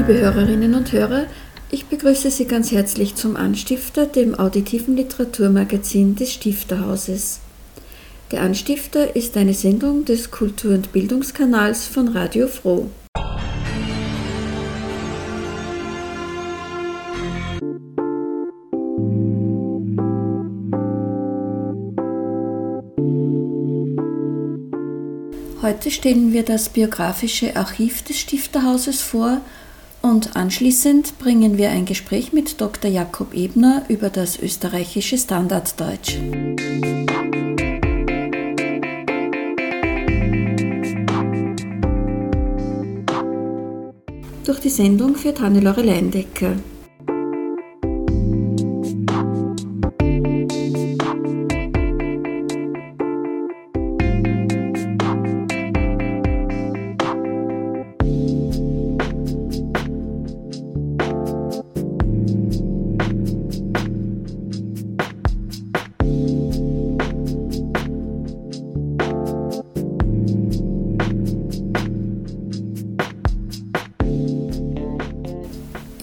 Liebe Hörerinnen und Hörer, ich begrüße Sie ganz herzlich zum Anstifter, dem auditiven Literaturmagazin des Stifterhauses. Der Anstifter ist eine Sendung des Kultur- und Bildungskanals von Radio Froh. Heute stellen wir das biografische Archiv des Stifterhauses vor und anschließend bringen wir ein Gespräch mit Dr. Jakob Ebner über das österreichische Standarddeutsch. Durch die Sendung führt Hannelore Leindecker.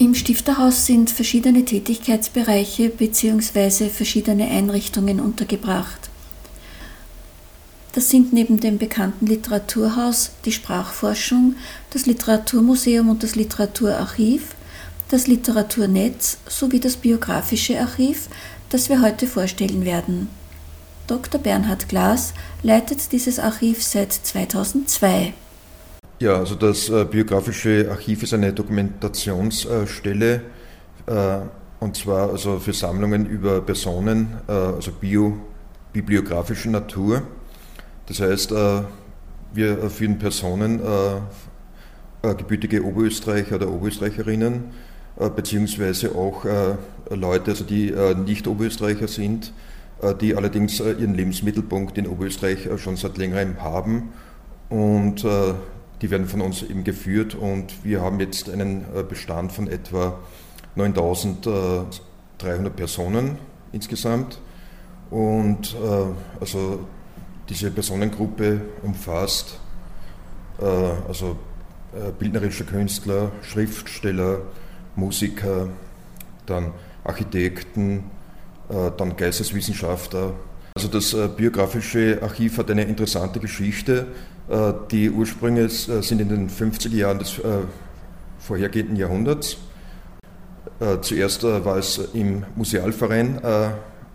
Im Stifterhaus sind verschiedene Tätigkeitsbereiche bzw. verschiedene Einrichtungen untergebracht. Das sind neben dem bekannten Literaturhaus die Sprachforschung, das Literaturmuseum und das Literaturarchiv, das Literaturnetz sowie das biografische Archiv, das wir heute vorstellen werden. Dr. Bernhard Glas leitet dieses Archiv seit 2002. Ja, also das äh, biografische Archiv ist eine Dokumentationsstelle äh, und zwar also für Sammlungen über Personen, äh, also bio, bibliografischer Natur. Das heißt, äh, wir führen Personen, äh, äh, gebürtige Oberösterreicher oder Oberösterreicherinnen, beziehungsweise auch Leute, also die nicht Oberösterreicher sind, die allerdings ihren Lebensmittelpunkt in Oberösterreich schon seit längerem haben und die werden von uns eben geführt und wir haben jetzt einen Bestand von etwa 9300 Personen insgesamt. Und also diese Personengruppe umfasst also bildnerische Künstler, Schriftsteller, Musiker, dann Architekten, dann Geisteswissenschaftler. Also das biografische Archiv hat eine interessante Geschichte. Die Ursprünge sind in den 50er Jahren des vorhergehenden Jahrhunderts. Zuerst war es im Musealverein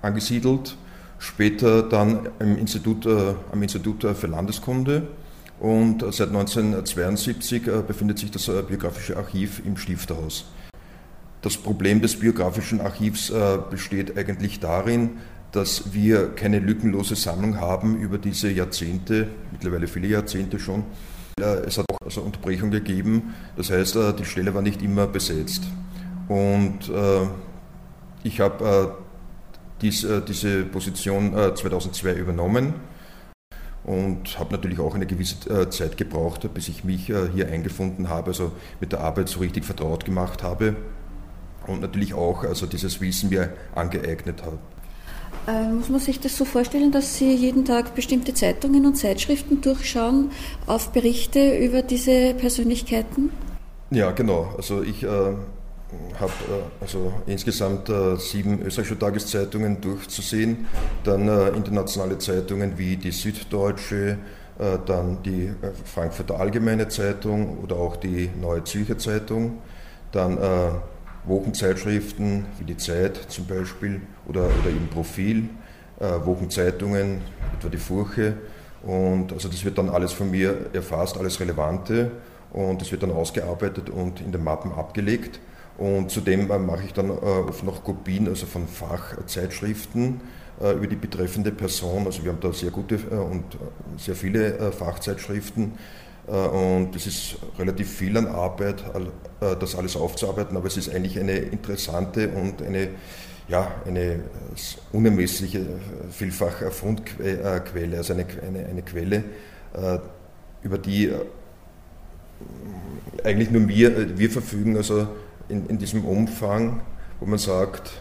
angesiedelt, später dann im Institut, am Institut für Landeskunde und seit 1972 befindet sich das biografische Archiv im Stifterhaus. Das Problem des biografischen Archivs besteht eigentlich darin, dass wir keine lückenlose Sammlung haben über diese Jahrzehnte, mittlerweile viele Jahrzehnte schon. Es hat auch also Unterbrechungen gegeben, das heißt, die Stelle war nicht immer besetzt. Und ich habe dies, diese Position 2002 übernommen und habe natürlich auch eine gewisse Zeit gebraucht, bis ich mich hier eingefunden habe, also mit der Arbeit so richtig vertraut gemacht habe und natürlich auch also dieses Wissen mir angeeignet habe. Äh, muss man sich das so vorstellen, dass Sie jeden Tag bestimmte Zeitungen und Zeitschriften durchschauen auf Berichte über diese Persönlichkeiten? Ja, genau. Also ich äh, habe äh, also insgesamt äh, sieben österreichische Tageszeitungen durchzusehen, dann äh, internationale Zeitungen wie die Süddeutsche, äh, dann die Frankfurter Allgemeine Zeitung oder auch die Neue Zürcher Zeitung, dann Wochenzeitschriften wie die Zeit zum Beispiel oder, oder im Profil, äh, Wochenzeitungen, etwa die Furche. Und also das wird dann alles von mir erfasst, alles Relevante und das wird dann ausgearbeitet und in den Mappen abgelegt. Und zudem äh, mache ich dann äh, oft noch Kopien also von Fachzeitschriften über die betreffende Person. Also wir haben da sehr gute und sehr viele Fachzeitschriften und es ist relativ viel an Arbeit, das alles aufzuarbeiten, aber es ist eigentlich eine interessante und eine ja, eine unermessliche, vielfach Fundquelle, also eine, eine, eine Quelle, über die eigentlich nur wir, wir verfügen, also in, in diesem Umfang, wo man sagt,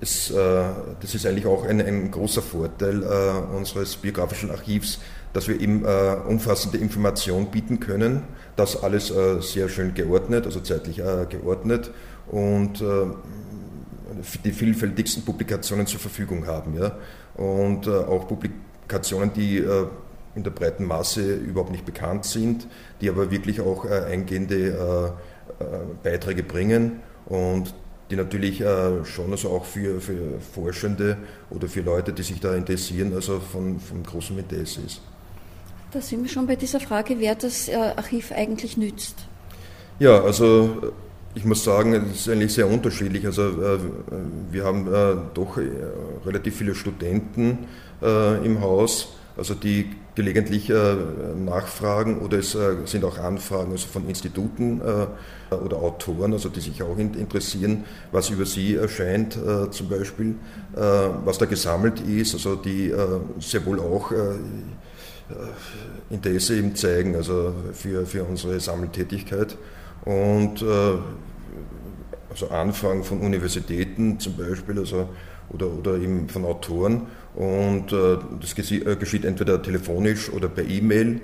es, äh, das ist eigentlich auch ein, ein großer Vorteil äh, unseres biografischen Archivs, dass wir eben äh, umfassende Informationen bieten können, das alles äh, sehr schön geordnet, also zeitlich äh, geordnet und äh, die vielfältigsten Publikationen zur Verfügung haben. Ja? Und auch Publikationen, die in der breiten Masse überhaupt nicht bekannt sind, die aber wirklich auch äh, eingehende äh, äh, Beiträge bringen und die natürlich schon also auch für, für Forschende oder für Leute, die sich da interessieren, also von, von großem Interesse ist. Da sind wir schon bei dieser Frage, wer das Archiv eigentlich nützt. Ja, also ich muss sagen, es ist eigentlich sehr unterschiedlich. Also wir haben doch relativ viele Studenten im Haus, also die gelegentlich äh, nachfragen oder es äh, sind auch Anfragen also von Instituten äh, oder Autoren, also die sich auch interessieren, was über sie erscheint äh, zum Beispiel, äh, was da gesammelt ist, also die äh, sehr wohl auch Interesse eben zeigen, also für, für unsere Sammeltätigkeit und also Anfragen von Universitäten zum Beispiel, also oder, oder eben von Autoren. Und äh, das äh, geschieht entweder telefonisch oder per E-Mail.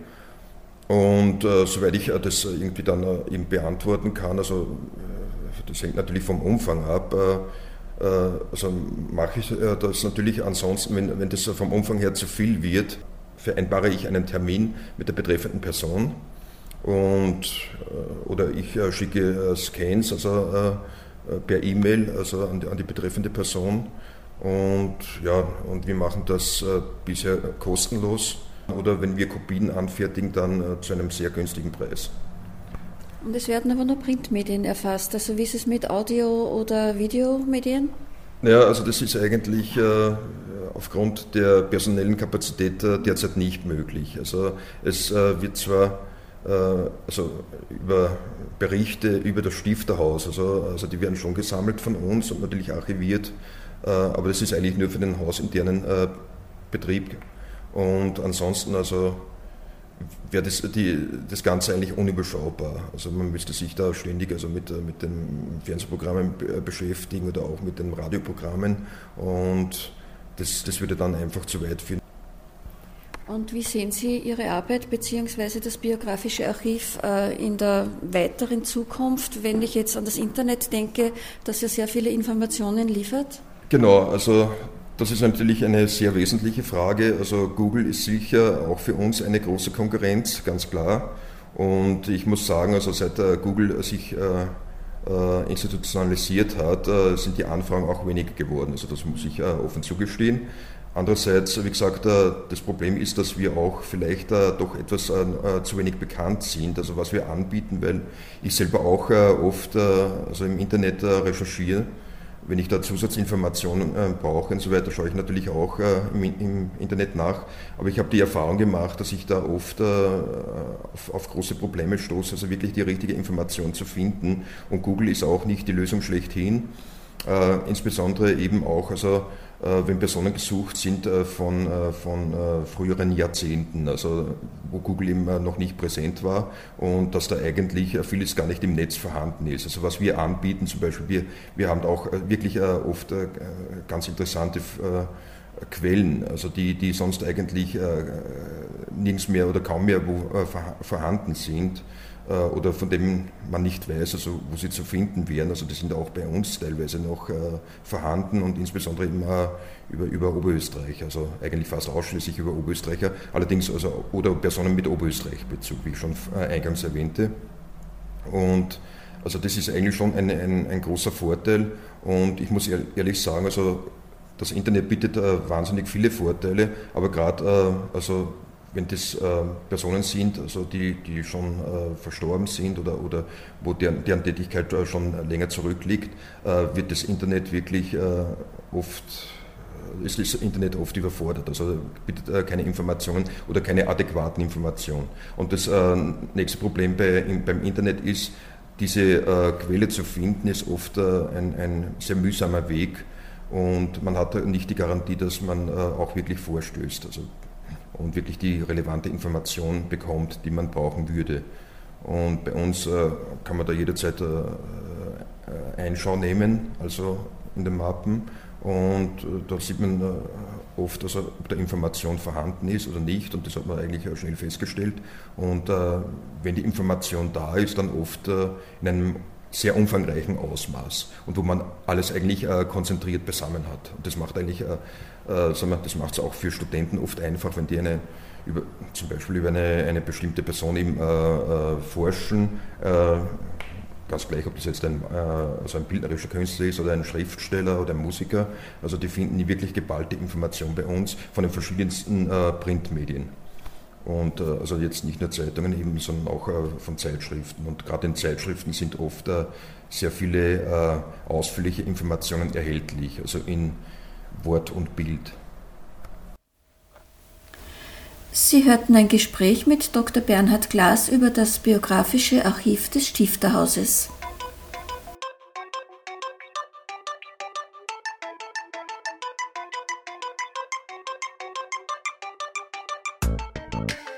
Und äh, soweit ich äh, das irgendwie dann äh, eben beantworten kann, also äh, das hängt natürlich vom Umfang ab, also mache ich das natürlich ansonsten, wenn, wenn das vom Umfang her zu viel wird, vereinbare ich einen Termin mit der betreffenden Person und oder ich schicke Scans, also per E-Mail, also an die, an die betreffende Person und ja, und wir machen das äh, bisher kostenlos oder wenn wir Kopien anfertigen, dann äh, zu einem sehr günstigen Preis. Und es werden aber nur Printmedien erfasst. Also wie ist es mit Audio- oder Videomedien? Ja, also das ist eigentlich äh, aufgrund der personellen Kapazität äh, derzeit nicht möglich. Also es äh, wird zwar äh, also über Berichte über das Stifterhaus, also, also die werden schon gesammelt von uns und natürlich archiviert aber das ist eigentlich nur für den hausinternen Betrieb. Und ansonsten also wäre das, das Ganze eigentlich unüberschaubar. Also man müsste sich da ständig also mit, mit den Fernsehprogrammen beschäftigen oder auch mit den Radioprogrammen und das, das würde dann einfach zu weit führen. Und wie sehen Sie Ihre Arbeit bzw. das biografische Archiv in der weiteren Zukunft, wenn ich jetzt an das Internet denke, das ja sehr viele Informationen liefert? Genau, also das ist natürlich eine sehr wesentliche Frage. Also Google ist sicher auch für uns eine große Konkurrenz, ganz klar. Und ich muss sagen, also seit Google sich äh, äh, institutionalisiert hat, äh, sind die Anfragen auch weniger geworden. Also das muss ich offen zugestehen. Andererseits, wie gesagt, das Problem ist, dass wir auch vielleicht doch etwas zu wenig bekannt sind, also was wir anbieten, weil ich selber auch oft also im Internet recherchiere wenn ich da Zusatzinformationen äh, brauche und so weiter, schaue ich natürlich auch äh, im, im, Internet nach. Aber ich habe die Erfahrung gemacht, dass ich da oft äh, auf, auf, große Probleme stoße, also wirklich die richtige Information zu finden. Und Google ist auch nicht die Lösung schlechthin. Äh, insbesondere eben auch, also wenn Personen gesucht sind äh, von, von früheren Jahrzehnten, also wo Google eben noch nicht präsent war und dass da eigentlich vieles gar nicht im Netz vorhanden ist. Also was wir anbieten, zum Beispiel, wir, wir haben auch wirklich oft ganz interessante Quellen, also die, die sonst eigentlich nirgends mehr oder kaum mehr wo, vorhanden sind. Äh, oder von dem man nicht weiß, also wo sie zu finden wären. Also die sind auch bei uns teilweise noch äh, vorhanden und insbesondere immer über, über Oberösterreich, also eigentlich fast ausschließlich über Oberösterreicher, allerdings also oder Personen mit Oberösterreich-Bezug, wie ich schon äh, eingangs erwähnte. Und also das ist eigentlich schon ein, ein, ein großer Vorteil und ich muss ehrlich sagen, also das Internet bietet äh, wahnsinnig viele Vorteile, aber gerade äh, also wenn das äh, Personen sind, also die, die schon äh, verstorben sind oder, oder wo deren, deren Tätigkeit äh, schon länger zurückliegt, äh, wird das Internet wirklich äh, oft ist das Internet oft überfordert, also bietet äh, keine Informationen oder keine adäquaten Informationen. Und das äh, nächste Problem bei, im, beim Internet ist, diese äh, Quelle zu finden, ist oft äh, ein, ein, sehr mühsamer Weg. Und man hat nicht die Garantie, dass man äh, auch wirklich vorstößt. Also, und wirklich die relevante Information bekommt, die man brauchen würde. Und bei uns äh, kann man da jederzeit Einschau nehmen, also in den Mappen und äh, da sieht man äh, oft, also, ob da Information vorhanden ist oder nicht. Und das hat man eigentlich schnell festgestellt. Und äh, wenn die Information da ist, dann oft äh, in einem sehr umfangreichen Ausmaß und wo man alles eigentlich äh, konzentriert beisammen hat. Und das macht eigentlich, äh, das macht es auch für Studenten oft einfach, wenn die eine über, zum Beispiel über eine, eine bestimmte Person eben forschen, ganz gleich, ob das jetzt ein, äh, also ein bildnerischer Künstler ist oder ein Schriftsteller oder ein Musiker, also die finden die wirklich geballte Information bei uns von den verschiedensten äh, Printmedien. Und äh, also jetzt nicht nur Zeitungen eben, sondern auch äh, von Zeitschriften. Und gerade in Zeitschriften sind oft äh, sehr viele ausführliche Informationen erhältlich, also in Wort und Bild. Sie hörten ein Gespräch mit Dr. Bernhard Glas über das biografische Archiv des Stifterhauses. Im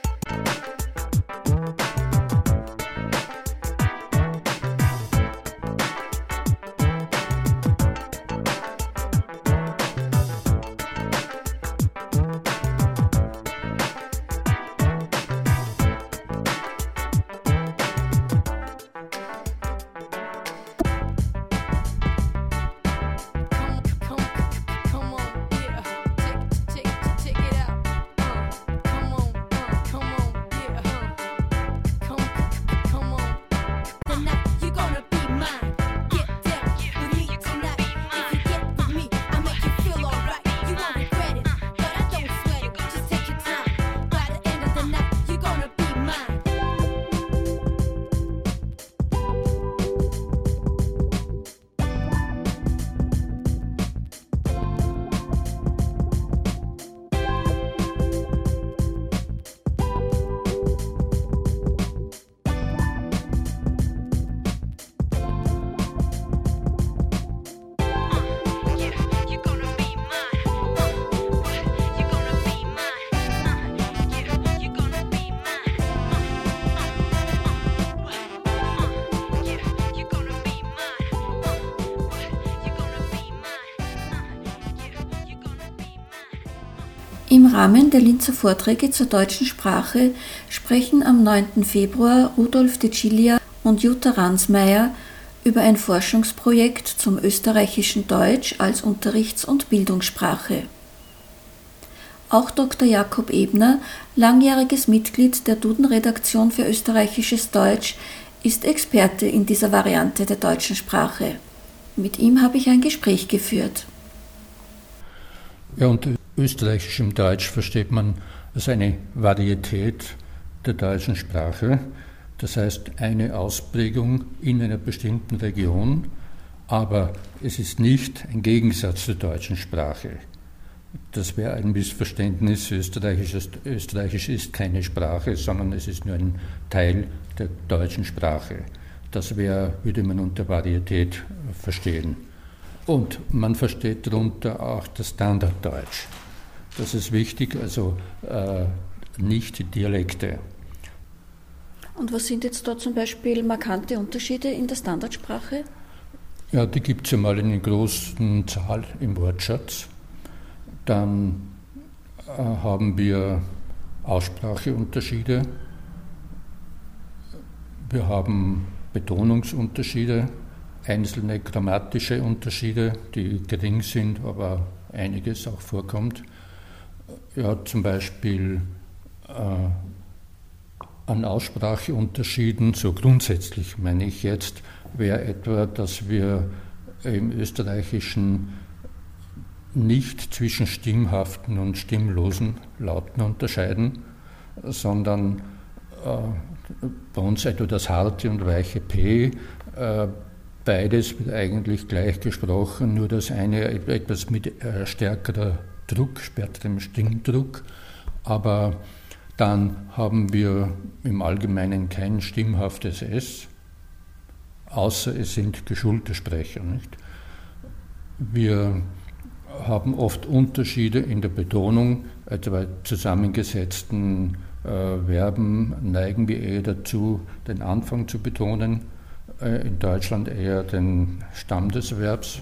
Rahmen der Linzer Vorträge zur deutschen Sprache sprechen am 9. Februar Rudolf de Cilia und Jutta Ransmeier über ein Forschungsprojekt zum österreichischen Deutsch als Unterrichts- und Bildungssprache. Auch Dr. Jakob Ebner, langjähriges Mitglied der Duden-Redaktion für österreichisches Deutsch, ist Experte in dieser Variante der deutschen Sprache. Mit ihm habe ich ein Gespräch geführt. Ja, und österreichischem Deutsch versteht man als eine Varietät der deutschen Sprache, das heißt eine Ausprägung in einer bestimmten Region, aber es ist nicht ein Gegensatz zur deutschen Sprache. Das wäre ein Missverständnis. Österreichisch ist, Österreichisch ist keine Sprache, sondern es ist nur ein Teil der deutschen Sprache. Das wäre, würde man unter Varietät verstehen. Und man versteht darunter auch das Standarddeutsch. Das ist wichtig, also äh, nicht Dialekte. Und was sind jetzt da zum Beispiel markante Unterschiede in der Standardsprache? Ja, die gibt es ja mal in einer großen Zahl im Wortschatz. Dann äh, haben wir Ausspracheunterschiede. Wir haben Betonungsunterschiede, einzelne grammatische Unterschiede, die gering sind, aber einiges auch vorkommt ja, zum Beispiel äh, an Ausspracheunterschieden, so grundsätzlich meine ich jetzt, wäre etwa, dass wir im Österreichischen nicht zwischen stimmhaften und stimmlosen Lauten unterscheiden, sondern äh, bei uns etwa das harte und weiche P äh, beides wird eigentlich gleich gesprochen, nur das eine etwas mit äh, stärkerer Druck, stärkerem Stimmdruck, aber dann haben wir im Allgemeinen kein stimmhaftes S, außer es sind geschulte Sprecher. Nicht? Wir haben oft Unterschiede in der Betonung, etwa zusammengesetzten äh, Verben neigen wir eher dazu, den Anfang zu betonen, äh, in Deutschland eher den Stamm des Verbs.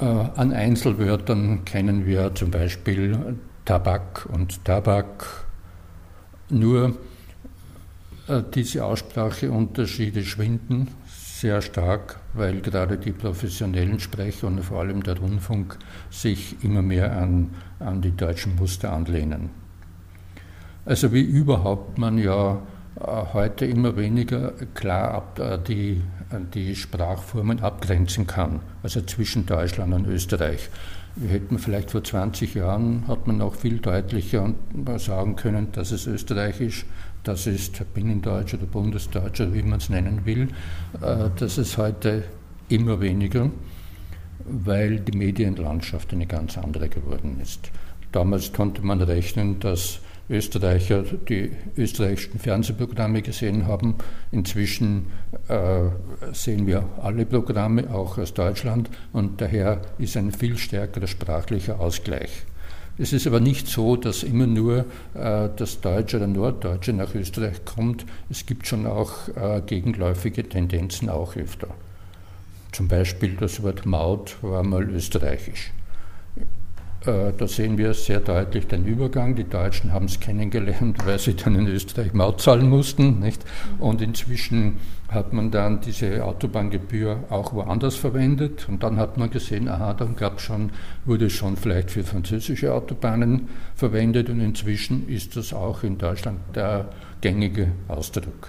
Äh, an Einzelwörtern kennen wir zum Beispiel Tabak und Tabak. Nur äh, diese Ausspracheunterschiede schwinden sehr stark, weil gerade die professionellen Sprecher und vor allem der Rundfunk sich immer mehr an, an die deutschen Muster anlehnen. Also wie überhaupt man ja äh, heute immer weniger klar ab, die, die Sprachformen abgrenzen kann, also zwischen Deutschland und Österreich. Wir hätten vielleicht vor 20 Jahren, hat man noch viel deutlicher sagen können, dass es österreichisch, das ist Binnendeutsch oder Bundesdeutsch oder wie man es nennen will. Äh, das ist heute immer weniger, weil die Medienlandschaft eine ganz andere geworden ist. Damals konnte man rechnen, dass Österreicher die österreichischen Fernsehprogramme gesehen haben. Inzwischen äh, sehen wir alle Programme, auch aus Deutschland, und daher ist ein viel stärkerer sprachlicher Ausgleich. Es ist aber nicht so, dass immer nur äh, das Deutsche oder Norddeutsche nach Österreich kommt. Es gibt schon auch äh, gegenläufige Tendenzen auch öfter. Zum Beispiel das Wort Maut war mal österreichisch. Äh, da sehen wir sehr deutlich den Übergang. Die Deutschen haben es kennengelernt, weil sie dann in Österreich Maut zahlen mussten. Nicht? Und inzwischen hat man dann diese Autobahngebühr auch woanders verwendet. Und dann hat man gesehen, aha, dann gab schon, wurde schon vielleicht für französische Autobahnen verwendet. Und inzwischen ist das auch in Deutschland der gängige Ausdruck.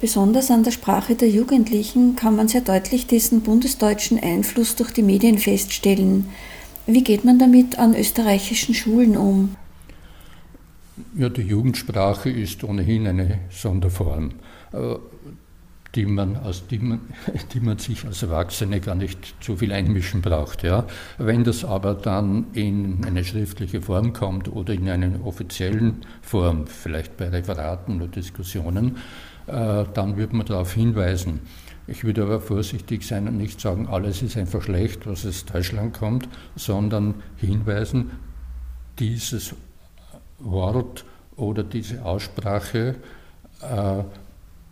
Besonders an der Sprache der Jugendlichen kann man sehr deutlich diesen bundesdeutschen Einfluss durch die Medien feststellen. Wie geht man damit an österreichischen Schulen um? Ja, die Jugendsprache ist ohnehin eine Sonderform, äh, die man, aus die man, die man sich als Erwachsene gar nicht zu viel einmischen braucht. Ja. Wenn das aber dann in eine schriftliche Form kommt oder in einer offiziellen Form, vielleicht bei Referaten oder Diskussionen, äh, dann wird man darauf hinweisen. Ich würde aber vorsichtig sein und nicht sagen, alles ist einfach schlecht, was aus Deutschland kommt, sondern hinweisen, dieses Wort oder diese Aussprache äh,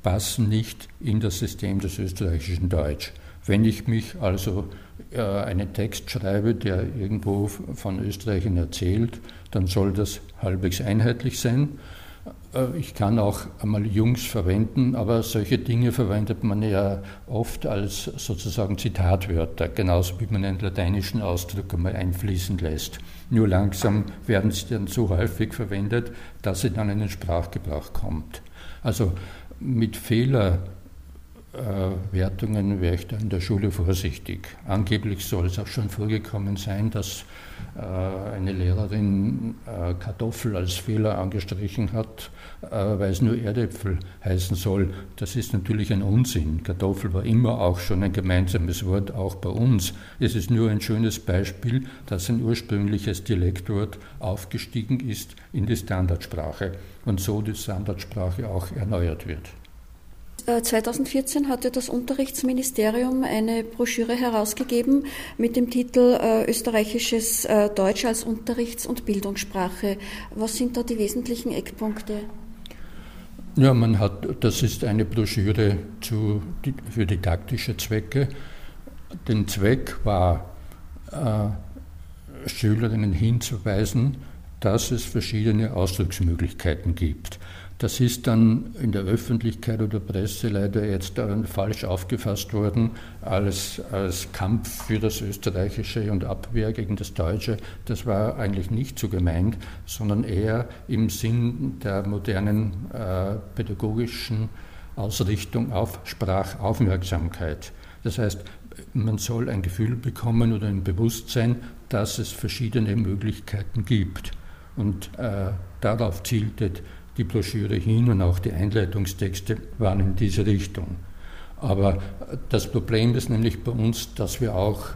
passen nicht in das System des österreichischen Deutsch. Wenn ich mich also äh, einen Text schreibe, der irgendwo von Österreichern erzählt, dann soll das halbwegs einheitlich sein. Äh, ich kann auch einmal Jungs verwenden, aber solche Dinge verwendet man ja oft als sozusagen Zitatwörter, genauso wie man einen lateinischen Ausdruck einmal einfließen lässt. Nur langsam werden sie dann so häufig verwendet, dass sie dann in den Sprachgebrauch kommt. Also mit Fehler Wertungen wäre ich da in der Schule vorsichtig. Angeblich soll es auch schon vorgekommen sein, dass äh, eine Lehrerin äh, Kartoffel als Fehler angestrichen hat, äh, weil es nur Erdäpfel heißen soll. Das ist natürlich ein Unsinn. Kartoffel war immer auch schon ein gemeinsames Wort, auch bei uns. Es ist nur ein schönes Beispiel, dass ein ursprüngliches Dialektwort aufgestiegen ist in die Standardsprache und so die Standardsprache auch erneuert wird. 2014 äh, hatte das Unterrichtsministerium eine Broschüre herausgegeben mit dem Titel äh, Österreichisches äh, Deutsch als Unterrichts- und Bildungssprache. Was sind da die wesentlichen Eckpunkte? Ja, man hat, das ist eine Broschüre zu, für didaktische Zwecke. Den Zweck war, äh, Schülerinnen hinzuweisen, dass es verschiedene Ausdrucksmöglichkeiten gibt. Das ist dann in der Öffentlichkeit oder Presse leider jetzt falsch aufgefasst worden als, als Kampf für das Österreichische und Abwehr gegen das Deutsche. Das war eigentlich nicht so gemeint, sondern eher im Sinn der modernen äh, pädagogischen Ausrichtung auf Sprachaufmerksamkeit. Das heißt, man soll ein Gefühl bekommen oder ein Bewusstsein, dass es verschiedene Möglichkeiten gibt. Und äh, darauf zielte die Broschüre hin und auch die Einleitungstexte waren in diese Richtung. Aber das Problem ist nämlich bei uns, dass wir auch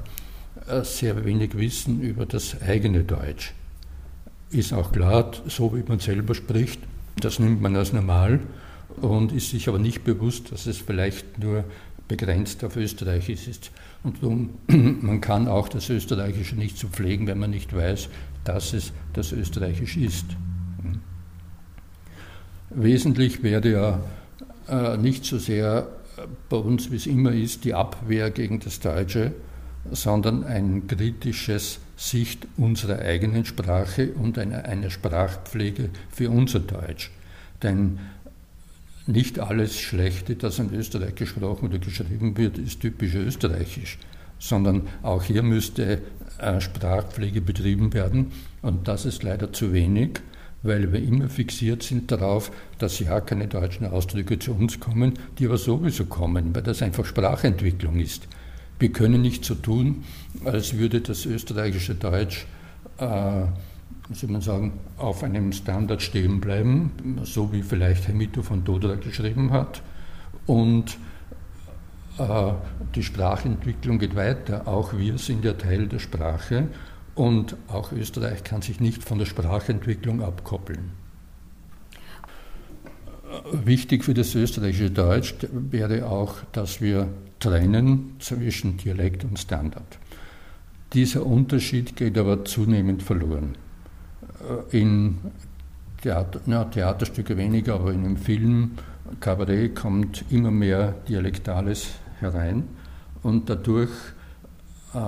äh, sehr wenig wissen über das eigene Deutsch. Ist auch klar, so wie man selber spricht, das nimmt man als normal und ist sich aber nicht bewusst, dass es vielleicht nur begrenzt auf Österreichisch ist. Und darum, man kann auch das Österreichische nicht so pflegen, wenn man nicht weiß, dass es das Österreichisch ist. Wesentlich wäre ja äh, nicht so sehr bei uns, wie es immer ist, die Abwehr gegen das Deutsche, sondern ein kritisches Sicht unserer eigenen Sprache und eine, eine Sprachpflege für unser Deutsch. Denn nicht alles Schlechte, das in Österreich gesprochen oder geschrieben wird, ist typisch österreichisch, sondern auch hier müsste äh, Sprachpflege betrieben werden und das ist leider zu wenig, weil wir immer fixiert sind darauf, dass ja keine deutschen Ausdrücke zu uns kommen, die aber sowieso kommen, weil das einfach Sprachentwicklung ist. Wir können nicht so tun, als würde das österreichische Deutsch äh, soll man sagen, auf einem Standard stehen bleiben, so wie vielleicht Hemito von Dodra geschrieben hat. Und äh, die Sprachentwicklung geht weiter. Auch wir sind ja Teil der Sprache und auch Österreich kann sich nicht von der Sprachentwicklung abkoppeln. Wichtig für das österreichische Deutsch wäre auch, dass wir trennen zwischen Dialekt und Standard. Dieser Unterschied geht aber zunehmend verloren. Äh, in Theater, na, Theaterstücke weniger, aber in einem Film, Kabarett kommt immer mehr Dialektales herein und dadurch äh,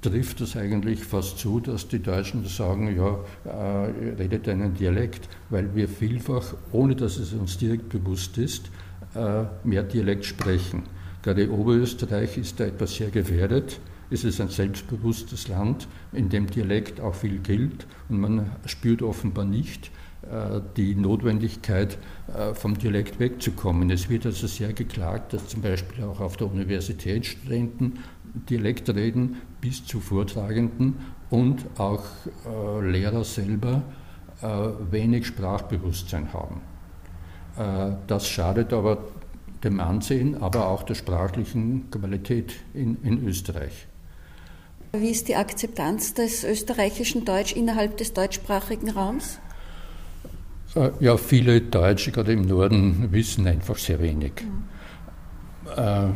trifft es eigentlich fast zu, dass die Deutschen sagen, ja, äh, redet einen Dialekt, weil wir vielfach, ohne dass es uns direkt bewusst ist, äh, mehr Dialekt sprechen. Gerade Oberösterreich ist da etwas sehr gefährdet ist es ein selbstbewusstes Land, in dem Dialekt auch viel gilt und man spürt offenbar nicht äh, die Notwendigkeit, vom Dialekt wegzukommen. Es wird also sehr geklagt, dass zum Beispiel auch auf der Universität Studenten Dialekt reden, bis zu Vortragenden und auch äh, Lehrer selber wenig Sprachbewusstsein haben. Das schadet aber dem Ansehen, aber auch der sprachlichen Qualität in, in Österreich. Wie ist die Akzeptanz des österreichischen Deutsch innerhalb des deutschsprachigen Raums? Äh, ja, viele Deutsche, gerade im Norden, wissen einfach sehr wenig. Mhm. Äh,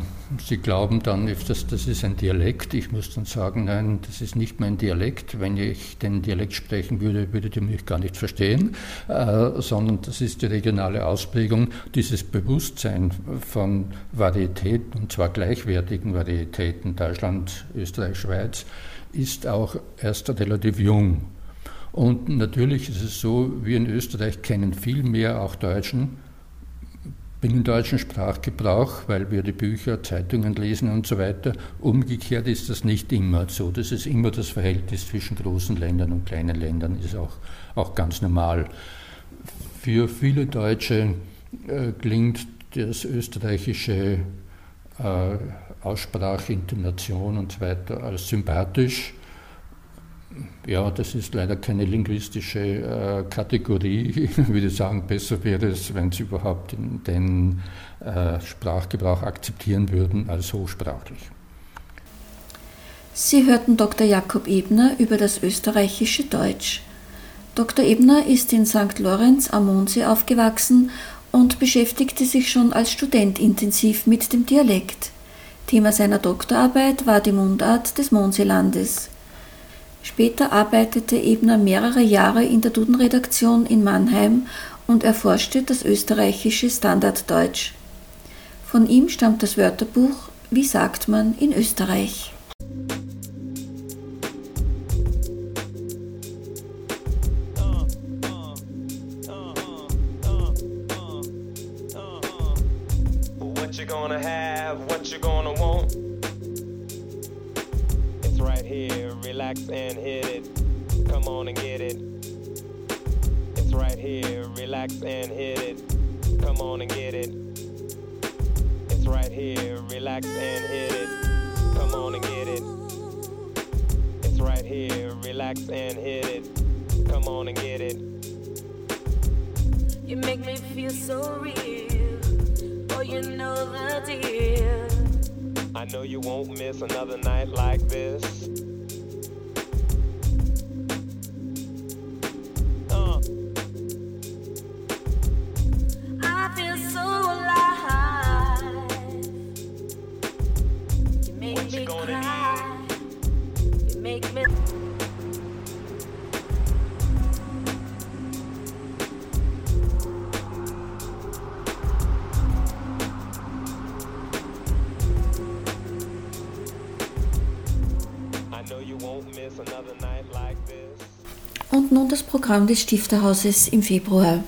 sie glauben dann, dass das ist ein Dialekt. Ich muss dann sagen, nein, das ist nicht mein Dialekt. Wenn ich den Dialekt sprechen würde, würdet ihr mich gar nicht verstehen, äh, sondern das ist die regionale Ausprägung, dieses Bewusstsein von Varietäten, und zwar gleichwertigen Varietäten, Deutschland, Österreich, Schweiz, ist auch erst relativ jung. Und natürlich ist es so, wir in Österreich kennen viel mehr auch Deutschen binnendeutschen Sprachgebrauch, weil wir die Bücher, Zeitungen lesen und so weiter. Umgekehrt ist das nicht immer so. Das ist immer das Verhältnis zwischen großen Ländern und kleinen Ländern, ist auch, auch ganz normal. Für viele Deutsche äh, klingt das österreichische äh, Aussprache, Intonation und so weiter als sympathisch ja, das ist leider keine linguistische äh, Kategorie. Ich würde sagen, besser wäre es, wenn Sie überhaupt den, äh, Sprachgebrauch akzeptieren würden als hochsprachlich. Sie hörten Dr. Jakob Ebner über das österreichische Deutsch. Dr. Ebner ist in St. Lorenz am Mondsee aufgewachsen und beschäftigte sich schon als Student intensiv mit dem Dialekt. Thema seiner Doktorarbeit war die Mundart des Mondseelandes. Später arbeitete Ebner mehrere Jahre in der Duden-Redaktion in Mannheim und erforschte das österreichische Standarddeutsch. Von ihm stammt das Wörterbuch Wie sagt man in Österreich? Relax and hit it. Come on and get it. It's right here, relax and hit it. Come on and get it. It's right here, relax and hit it. Come on and get it. You make me feel so real. you know the deal. I know you won't miss another night like this. Programm des Stifterhauses im Februar.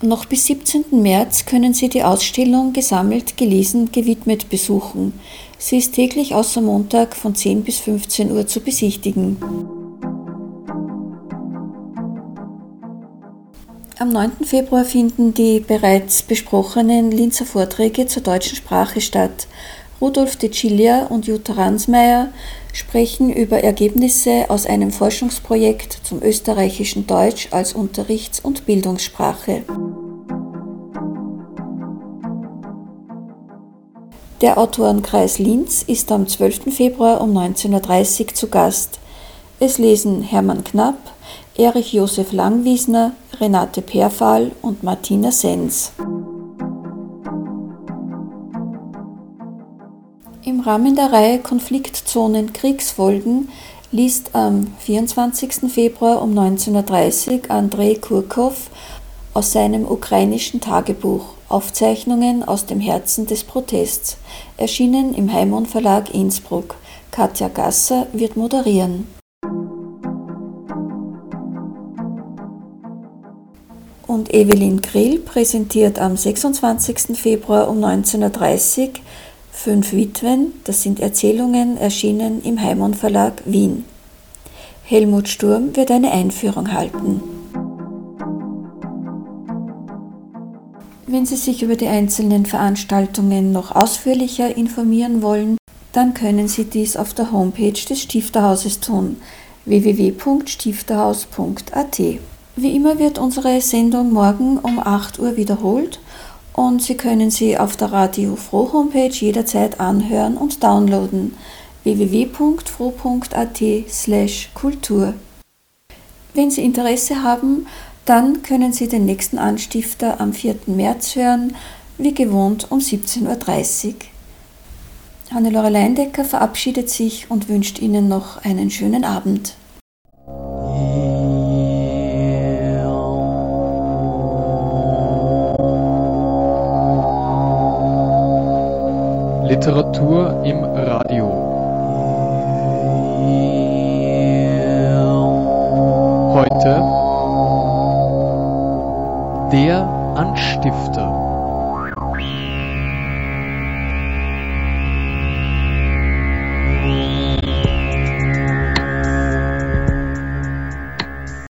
Noch bis 17. März können Sie die Ausstellung gesammelt, gelesen, gewidmet besuchen. Sie ist täglich außer Montag von 10 bis 15 Uhr zu besichtigen. Am 9. Februar finden die bereits besprochenen Linzer Vorträge zur deutschen Sprache statt. Rudolf de Cilia und Jutta Ransmayr sprechen über Ergebnisse aus einem Forschungsprojekt zum österreichischen Deutsch als Unterrichts- und Bildungssprache. Der Autorenkreis Linz ist am 12. Februar um 19.30 Uhr zu Gast. Es lesen Hermann Knapp, Erich Josef Langwiesner, Renate Perfall und Martina Sens. Im Rahmen der Reihe Konfliktzonen Kriegsfolgen liest am 24. Februar um 19.30 Uhr Andrei Kurkow aus seinem ukrainischen Tagebuch Aufzeichnungen aus dem Herzen des Protests, erschienen im Heimon Verlag Innsbruck. Katja Gasser wird moderieren. Und Evelyn Grill präsentiert am 26. Februar um 19.30 Uhr Fünf Witwen, das sind Erzählungen erschienen im Heimon Verlag Wien. Helmut Sturm wird eine Einführung halten. Wenn Sie sich über die einzelnen Veranstaltungen noch ausführlicher informieren wollen, dann können Sie dies auf der Homepage des Stifterhauses tun www.stifterhaus.at. Wie immer wird unsere Sendung morgen um 8 Uhr wiederholt und Sie können sie auf der Radio Froh Homepage jederzeit anhören und downloaden www.froh.at/kultur. Wenn Sie Interesse haben, dann können Sie den nächsten Anstifter am 4. März hören, wie gewohnt um 17.30 Uhr. Hannelore Leindecker verabschiedet sich und wünscht Ihnen noch einen schönen Abend. Literatur im Radio.